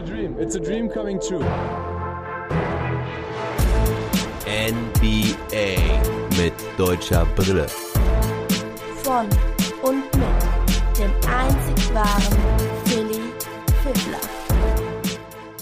a dream. It's a dream coming true. NBA mit deutscher Brille. Von und mit dem einzig wahren Philly Fiddler.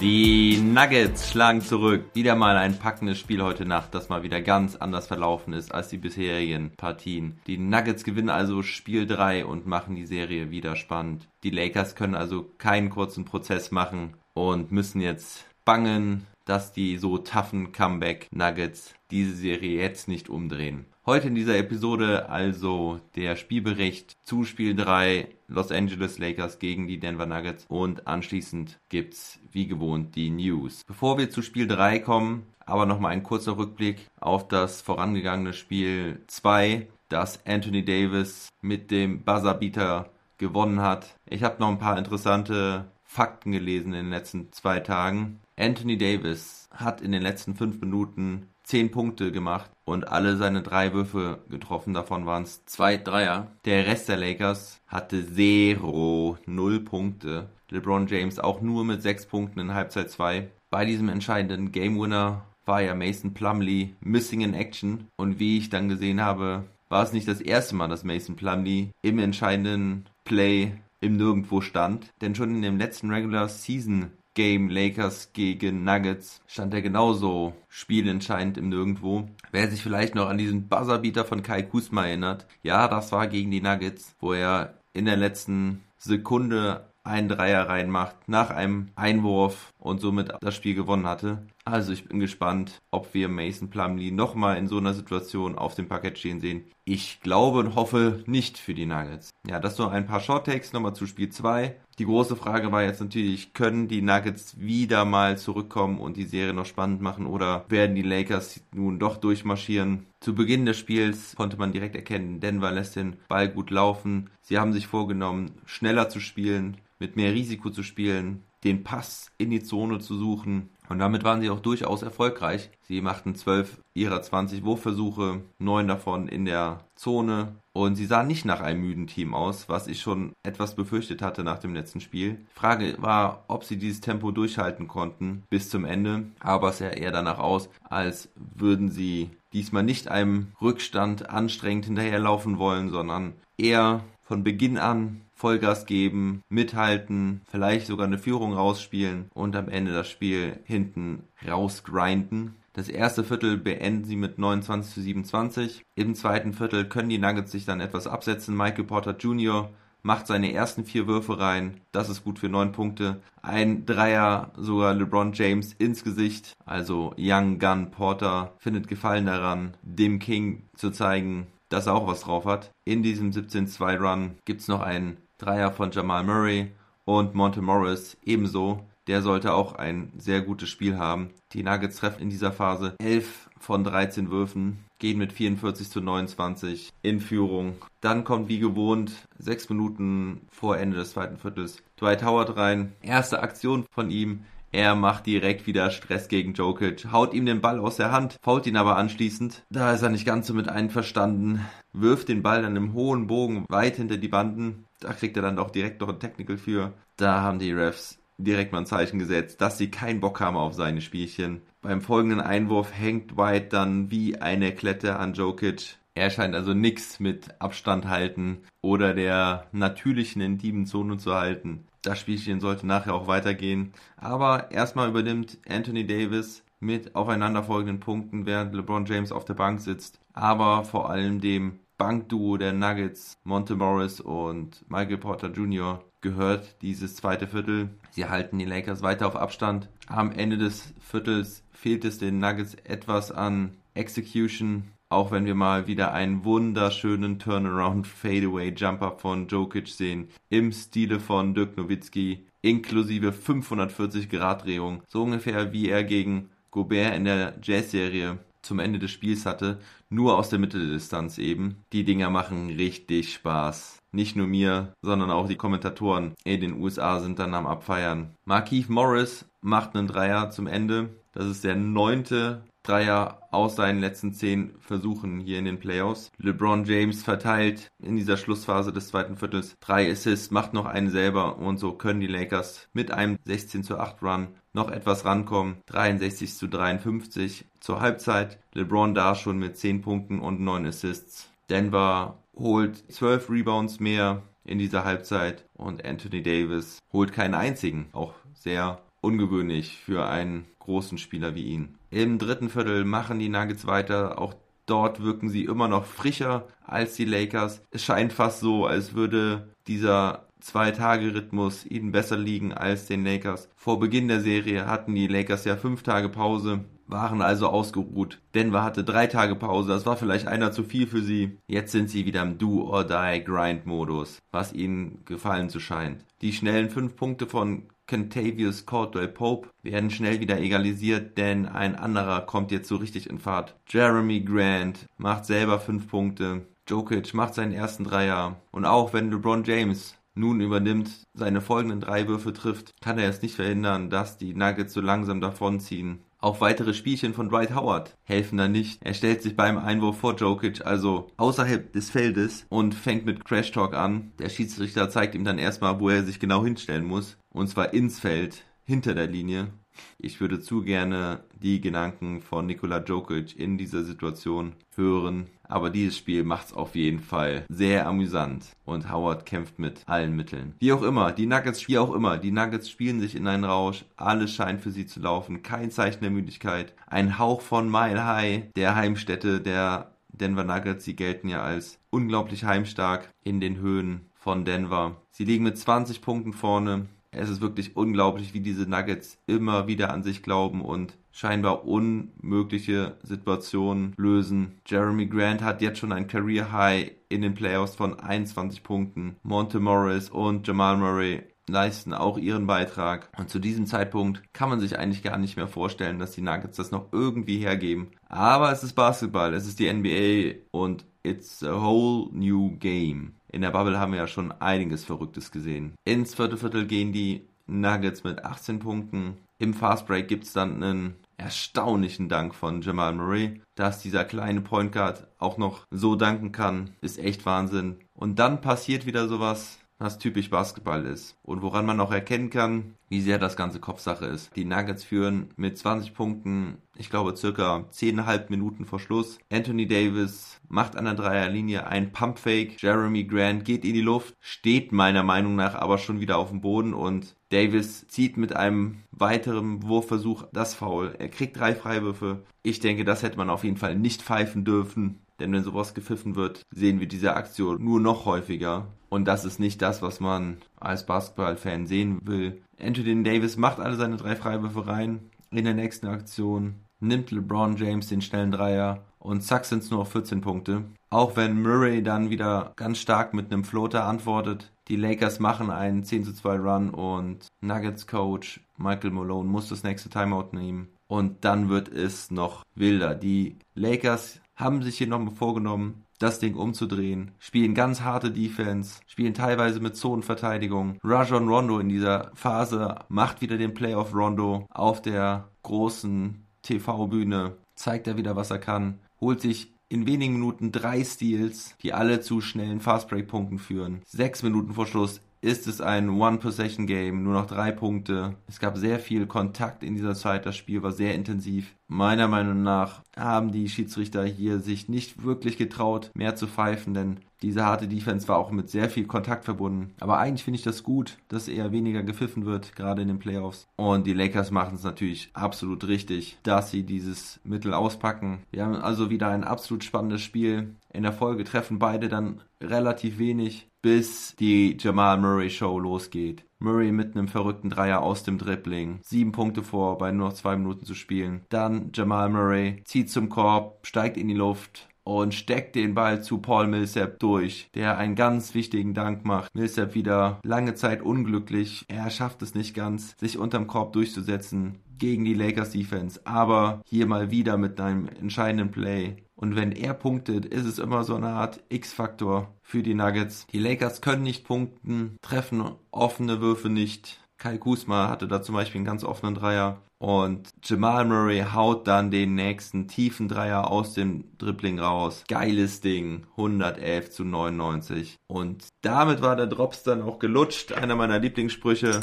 Die Nuggets schlagen zurück. Wieder mal ein packendes Spiel heute Nacht, das mal wieder ganz anders verlaufen ist als die bisherigen Partien. Die Nuggets gewinnen also Spiel 3 und machen die Serie wieder spannend. Die Lakers können also keinen kurzen Prozess machen und müssen jetzt bangen, dass die so toughen Comeback Nuggets diese Serie jetzt nicht umdrehen. Heute in dieser Episode also der Spielbericht zu Spiel 3 Los Angeles Lakers gegen die Denver Nuggets und anschließend gibt's wie gewohnt die News. Bevor wir zu Spiel 3 kommen, aber nochmal ein kurzer Rückblick auf das vorangegangene Spiel 2, das Anthony Davis mit dem Buzzerbeater gewonnen hat. Ich habe noch ein paar interessante Fakten gelesen in den letzten zwei Tagen. Anthony Davis hat in den letzten fünf Minuten zehn Punkte gemacht und alle seine drei Würfe getroffen. Davon waren es zwei Dreier. Der Rest der Lakers hatte zero, null Punkte. LeBron James auch nur mit sechs Punkten in Halbzeit zwei. Bei diesem entscheidenden Game Winner war ja Mason Plumley missing in action. Und wie ich dann gesehen habe, war es nicht das erste Mal, dass Mason Plumley im entscheidenden Play im Nirgendwo stand. Denn schon in dem letzten Regular Season Game Lakers gegen Nuggets stand er genauso spielentscheidend im Nirgendwo. Wer sich vielleicht noch an diesen Buzzerbeater von Kai Kusma erinnert, ja, das war gegen die Nuggets, wo er in der letzten Sekunde einen Dreier reinmacht nach einem Einwurf und somit das Spiel gewonnen hatte. Also ich bin gespannt, ob wir Mason Plumlee nochmal in so einer Situation auf dem Parkett stehen sehen. Ich glaube und hoffe nicht für die Nuggets. Ja, das nur ein paar Short Takes nochmal zu Spiel 2. Die große Frage war jetzt natürlich, können die Nuggets wieder mal zurückkommen und die Serie noch spannend machen oder werden die Lakers nun doch durchmarschieren? Zu Beginn des Spiels konnte man direkt erkennen, Denver lässt den Ball gut laufen. Sie haben sich vorgenommen, schneller zu spielen, mit mehr Risiko zu spielen, den Pass in die Zone zu suchen. Und damit waren sie auch durchaus erfolgreich. Sie machten 12 ihrer 20 Wurfversuche, 9 davon in der Zone. Und sie sahen nicht nach einem müden Team aus, was ich schon etwas befürchtet hatte nach dem letzten Spiel. Frage war, ob sie dieses Tempo durchhalten konnten bis zum Ende. Aber es sah eher danach aus, als würden sie diesmal nicht einem Rückstand anstrengend hinterherlaufen wollen, sondern eher von Beginn an Vollgas geben, mithalten, vielleicht sogar eine Führung rausspielen und am Ende das Spiel hinten rausgrinden. Das erste Viertel beenden sie mit 29 zu 27. Im zweiten Viertel können die Nuggets sich dann etwas absetzen. Michael Porter Jr. macht seine ersten vier Würfe rein. Das ist gut für neun Punkte. Ein Dreier, sogar LeBron James ins Gesicht. Also Young Gun Porter findet Gefallen daran, dem King zu zeigen, dass er auch was drauf hat. In diesem 17-2 Run gibt es noch einen Dreier von Jamal Murray und Monte Morris ebenso. Der sollte auch ein sehr gutes Spiel haben. Die Nuggets treffen in dieser Phase 11 von 13 Würfen, gehen mit 44 zu 29 in Führung. Dann kommt wie gewohnt sechs Minuten vor Ende des zweiten Viertels Dwight Howard rein. Erste Aktion von ihm. Er macht direkt wieder Stress gegen Jokic, haut ihm den Ball aus der Hand, fault ihn aber anschließend. Da ist er nicht ganz so mit einverstanden, wirft den Ball dann im hohen Bogen weit hinter die Banden. Da kriegt er dann auch direkt noch ein Technical für. Da haben die Refs direkt mal ein Zeichen gesetzt, dass sie keinen Bock haben auf seine Spielchen. Beim folgenden Einwurf hängt White dann wie eine Klette an Jokic. Er scheint also nichts mit Abstand halten oder der natürlichen intimen Zone zu halten. Das Spielchen sollte nachher auch weitergehen. Aber erstmal übernimmt Anthony Davis mit aufeinanderfolgenden Punkten, während LeBron James auf der Bank sitzt. Aber vor allem dem Bankduo der Nuggets, Monte Morris und Michael Porter Jr. gehört dieses zweite Viertel. Sie halten die Lakers weiter auf Abstand. Am Ende des Viertels fehlt es den Nuggets etwas an Execution, auch wenn wir mal wieder einen wunderschönen Turnaround Fadeaway Jumper von Jokic sehen, im Stile von Dirk Nowitzki, inklusive 540 Grad Drehung, so ungefähr wie er gegen Gobert in der Jazz-Serie zum Ende des Spiels hatte, nur aus der Mitte der Distanz eben. Die Dinger machen richtig Spaß. Nicht nur mir, sondern auch die Kommentatoren in den USA sind dann am Abfeiern. Markeith Morris macht einen Dreier zum Ende. Das ist der neunte Dreier aus seinen letzten zehn Versuchen hier in den Playoffs. LeBron James verteilt in dieser Schlussphase des zweiten Viertels drei Assists, macht noch einen selber und so können die Lakers mit einem 16 zu 8 Run noch etwas rankommen. 63 zu 53 zur Halbzeit. LeBron da schon mit 10 Punkten und 9 Assists. Denver holt 12 Rebounds mehr in dieser Halbzeit und Anthony Davis holt keinen einzigen. Auch sehr ungewöhnlich für einen großen Spieler wie ihn. Im dritten Viertel machen die Nuggets weiter. Auch dort wirken sie immer noch frischer als die Lakers. Es scheint fast so, als würde dieser Zwei-Tage-Rhythmus ihnen besser liegen als den Lakers. Vor Beginn der Serie hatten die Lakers ja fünf Tage Pause, waren also ausgeruht. Denver hatte drei Tage Pause, das war vielleicht einer zu viel für sie. Jetzt sind sie wieder im Do-or-Die-Grind-Modus, was ihnen gefallen zu scheint. Die schnellen fünf Punkte von Kentavious Caldwell Pope werden schnell wieder egalisiert, denn ein anderer kommt jetzt so richtig in Fahrt. Jeremy Grant macht selber fünf Punkte. Jokic macht seinen ersten Dreier. Und auch wenn LeBron James nun übernimmt, seine folgenden drei Würfe trifft, kann er es nicht verhindern, dass die Nuggets so langsam davonziehen. Auch weitere Spielchen von Dwight Howard helfen da nicht. Er stellt sich beim Einwurf vor Jokic, also außerhalb des Feldes und fängt mit Crash Talk an. Der Schiedsrichter zeigt ihm dann erstmal, wo er sich genau hinstellen muss. Und zwar ins Feld, hinter der Linie. Ich würde zu gerne die Gedanken von Nikola Djokic in dieser Situation hören. Aber dieses Spiel macht es auf jeden Fall sehr amüsant und Howard kämpft mit allen Mitteln. Wie auch immer, die Nuggets, wie auch immer, die Nuggets spielen sich in einen Rausch. Alles scheint für sie zu laufen. Kein Zeichen der Müdigkeit. Ein Hauch von Mile High, der Heimstätte der Denver Nuggets. Sie gelten ja als unglaublich heimstark in den Höhen von Denver. Sie liegen mit 20 Punkten vorne. Es ist wirklich unglaublich, wie diese Nuggets immer wieder an sich glauben und scheinbar unmögliche Situationen lösen. Jeremy Grant hat jetzt schon ein Career High in den Playoffs von 21 Punkten. Monte Morris und Jamal Murray leisten auch ihren Beitrag. Und zu diesem Zeitpunkt kann man sich eigentlich gar nicht mehr vorstellen, dass die Nuggets das noch irgendwie hergeben. Aber es ist Basketball, es ist die NBA und it's a whole new game. In der Bubble haben wir ja schon einiges Verrücktes gesehen. Ins vierte Viertel gehen die Nuggets mit 18 Punkten. Im Fastbreak gibt es dann einen erstaunlichen Dank von Jamal Murray. Dass dieser kleine Point Guard auch noch so danken kann, ist echt Wahnsinn. Und dann passiert wieder sowas, was typisch Basketball ist und woran man auch erkennen kann, wie sehr das ganze Kopfsache ist. Die Nuggets führen mit 20 Punkten, ich glaube circa 10,5 Minuten vor Schluss. Anthony Davis macht an der Dreierlinie ein Pumpfake. Jeremy Grant geht in die Luft, steht meiner Meinung nach aber schon wieder auf dem Boden und Davis zieht mit einem weiteren Wurfversuch das Foul. Er kriegt drei Freiwürfe. Ich denke, das hätte man auf jeden Fall nicht pfeifen dürfen. Denn wenn sowas gepfiffen wird, sehen wir diese Aktion nur noch häufiger. Und das ist nicht das, was man als Basketballfan sehen will. Anthony Davis macht alle seine drei Freiwürfe rein. In der nächsten Aktion nimmt LeBron James den schnellen Dreier und zack sind es nur noch 14 Punkte. Auch wenn Murray dann wieder ganz stark mit einem Floater antwortet. Die Lakers machen einen 10 zu 2 Run und Nuggets Coach Michael Malone muss das nächste Timeout nehmen. Und dann wird es noch wilder. Die Lakers haben sich hier nochmal vorgenommen, das Ding umzudrehen, spielen ganz harte Defense, spielen teilweise mit Zonenverteidigung. Rajon Rondo in dieser Phase macht wieder den Playoff Rondo auf der großen TV-Bühne, zeigt er wieder, was er kann, holt sich in wenigen Minuten drei Steals, die alle zu schnellen Fastbreak-Punkten führen. Sechs Minuten vor Schluss ist es ein One-Possession-Game, nur noch drei Punkte. Es gab sehr viel Kontakt in dieser Zeit, das Spiel war sehr intensiv. Meiner Meinung nach haben die Schiedsrichter hier sich nicht wirklich getraut, mehr zu pfeifen, denn diese harte Defense war auch mit sehr viel Kontakt verbunden. Aber eigentlich finde ich das gut, dass eher weniger gepfiffen wird, gerade in den Playoffs. Und die Lakers machen es natürlich absolut richtig, dass sie dieses Mittel auspacken. Wir haben also wieder ein absolut spannendes Spiel. In der Folge treffen beide dann relativ wenig bis die Jamal Murray Show losgeht. Murray mit einem verrückten Dreier aus dem Dribbling. Sieben Punkte vor, bei nur noch zwei Minuten zu spielen. Dann Jamal Murray zieht zum Korb, steigt in die Luft und steckt den Ball zu Paul Millsap durch, der einen ganz wichtigen Dank macht. Millsap wieder lange Zeit unglücklich. Er schafft es nicht ganz, sich unterm Korb durchzusetzen gegen die Lakers Defense, aber hier mal wieder mit einem entscheidenden Play und wenn er punktet, ist es immer so eine Art X-Faktor für die Nuggets. Die Lakers können nicht punkten, treffen offene Würfe nicht. Kai Kusma hatte da zum Beispiel einen ganz offenen Dreier. Und Jamal Murray haut dann den nächsten tiefen Dreier aus dem Dribbling raus. Geiles Ding. 111 zu 99. Und damit war der Drops dann auch gelutscht. Einer meiner Lieblingssprüche.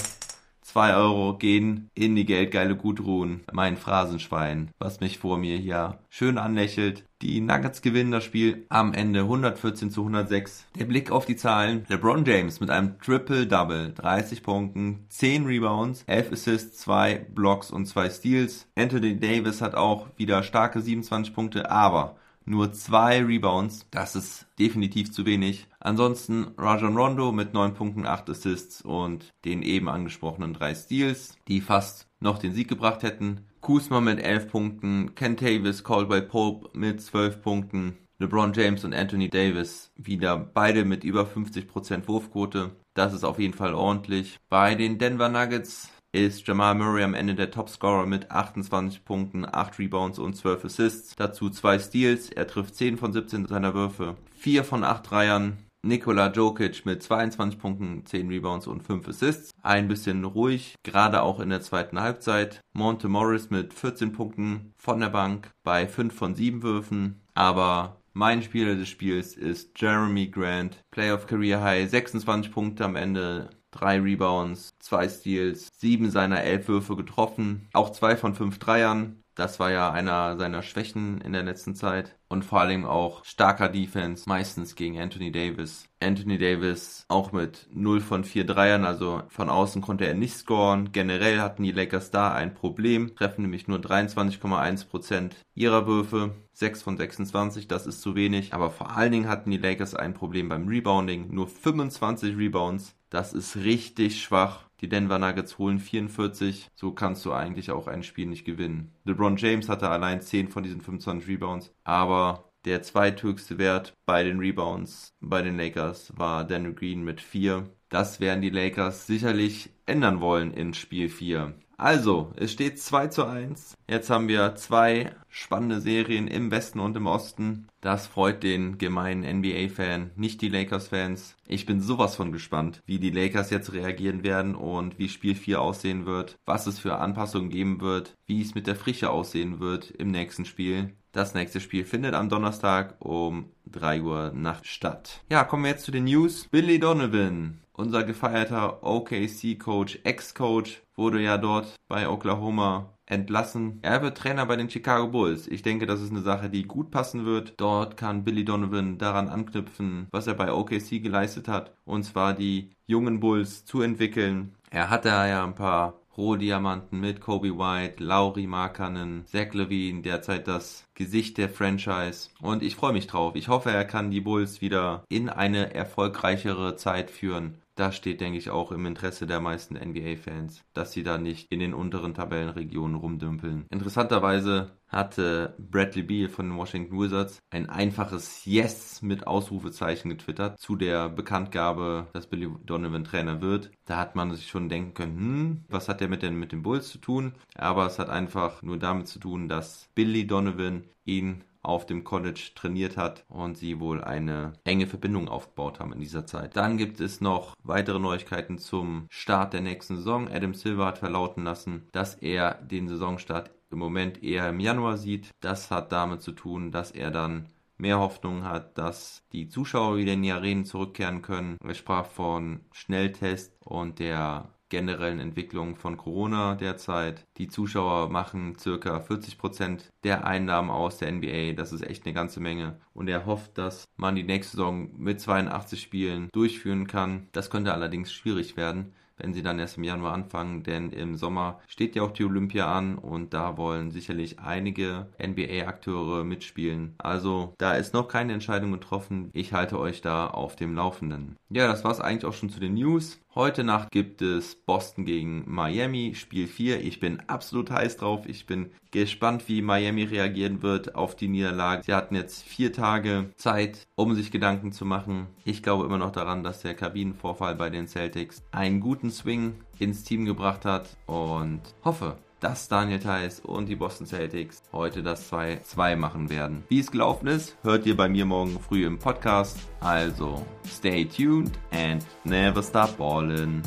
2 Euro gehen in die geldgeile Gutruhen. Mein Phrasenschwein, was mich vor mir hier schön anlächelt. Die Nuggets gewinnen das Spiel am Ende 114 zu 106. Der Blick auf die Zahlen. LeBron James mit einem Triple-Double. 30 Punkten, 10 Rebounds, 11 Assists, 2 Blocks und 2 Steals. Anthony Davis hat auch wieder starke 27 Punkte, aber nur zwei Rebounds. Das ist definitiv zu wenig. Ansonsten Rajon Rondo mit 9 Punkten, 8 Assists und den eben angesprochenen drei Steals, die fast noch den Sieg gebracht hätten. Kuzma mit 11 Punkten, Ken Davis, Caldwell Pope mit 12 Punkten, LeBron James und Anthony Davis wieder beide mit über 50% Wurfquote. Das ist auf jeden Fall ordentlich. Bei den Denver Nuggets ist Jamal Murray am Ende der Topscorer mit 28 Punkten, 8 Rebounds und 12 Assists. Dazu 2 Steals. Er trifft 10 von 17 seiner Würfe, 4 von 8 Dreiern. Nikola Jokic mit 22 Punkten, 10 Rebounds und 5 Assists. Ein bisschen ruhig, gerade auch in der zweiten Halbzeit. Monte Morris mit 14 Punkten von der Bank bei 5 von 7 Würfen. Aber mein Spieler des Spiels ist Jeremy Grant. Playoff Career High 26 Punkte am Ende drei Rebounds, zwei Steals, sieben seiner elf Würfe getroffen, auch zwei von fünf Dreiern. Das war ja einer seiner Schwächen in der letzten Zeit. Und vor allem auch starker Defense, meistens gegen Anthony Davis. Anthony Davis auch mit 0 von 4 Dreiern, also von außen konnte er nicht scoren. Generell hatten die Lakers da ein Problem, treffen nämlich nur 23,1% ihrer Würfe. 6 von 26, das ist zu wenig. Aber vor allen Dingen hatten die Lakers ein Problem beim Rebounding. Nur 25 Rebounds. Das ist richtig schwach. Die Denver Nuggets holen 44. So kannst du eigentlich auch ein Spiel nicht gewinnen. LeBron James hatte allein 10 von diesen 25 Rebounds. Aber der zweithöchste Wert bei den Rebounds bei den Lakers war Daniel Green mit 4. Das werden die Lakers sicherlich ändern wollen in Spiel 4. Also, es steht 2 zu 1. Jetzt haben wir zwei spannende Serien im Westen und im Osten. Das freut den gemeinen NBA-Fan, nicht die Lakers-Fans. Ich bin sowas von gespannt, wie die Lakers jetzt reagieren werden und wie Spiel 4 aussehen wird, was es für Anpassungen geben wird, wie es mit der Frische aussehen wird im nächsten Spiel. Das nächste Spiel findet am Donnerstag um 3 Uhr Nacht statt. Ja, kommen wir jetzt zu den News. Billy Donovan unser gefeierter OKC-Coach, Ex-Coach, wurde ja dort bei Oklahoma entlassen. Er wird Trainer bei den Chicago Bulls. Ich denke, das ist eine Sache, die gut passen wird. Dort kann Billy Donovan daran anknüpfen, was er bei OKC geleistet hat, und zwar die jungen Bulls zu entwickeln. Er hatte ja ein paar Rohdiamanten mit Kobe White, Lauri Markkanen, Zach Levine, derzeit das Gesicht der Franchise. Und ich freue mich drauf. Ich hoffe, er kann die Bulls wieder in eine erfolgreichere Zeit führen das steht, denke ich, auch im Interesse der meisten NBA-Fans, dass sie da nicht in den unteren Tabellenregionen rumdümpeln. Interessanterweise hatte Bradley Beal von den Washington Wizards ein einfaches Yes mit Ausrufezeichen getwittert zu der Bekanntgabe, dass Billy Donovan Trainer wird. Da hat man sich schon denken können, hm, was hat der mit den, mit den Bulls zu tun? Aber es hat einfach nur damit zu tun, dass Billy Donovan ihn auf dem College trainiert hat und sie wohl eine enge Verbindung aufgebaut haben in dieser Zeit. Dann gibt es noch weitere Neuigkeiten zum Start der nächsten Saison. Adam Silver hat verlauten lassen, dass er den Saisonstart im Moment eher im Januar sieht. Das hat damit zu tun, dass er dann mehr Hoffnung hat, dass die Zuschauer wieder in die Arenen zurückkehren können. Er sprach von Schnelltest und der generellen Entwicklung von Corona derzeit. Die Zuschauer machen circa 40 Prozent der Einnahmen aus der NBA. Das ist echt eine ganze Menge. Und er hofft, dass man die nächste Saison mit 82 Spielen durchführen kann. Das könnte allerdings schwierig werden wenn sie dann erst im Januar anfangen, denn im Sommer steht ja auch die Olympia an und da wollen sicherlich einige NBA-Akteure mitspielen. Also da ist noch keine Entscheidung getroffen. Ich halte euch da auf dem Laufenden. Ja, das war es eigentlich auch schon zu den News. Heute Nacht gibt es Boston gegen Miami, Spiel 4. Ich bin absolut heiß drauf. Ich bin gespannt, wie Miami reagieren wird auf die Niederlage. Sie hatten jetzt vier Tage Zeit, um sich Gedanken zu machen. Ich glaube immer noch daran, dass der Kabinenvorfall bei den Celtics einen guten Swing ins Team gebracht hat und hoffe, dass Daniel Theiss und die Boston Celtics heute das 2-2 machen werden. Wie es gelaufen ist, hört ihr bei mir morgen früh im Podcast. Also, stay tuned and never stop ballin'.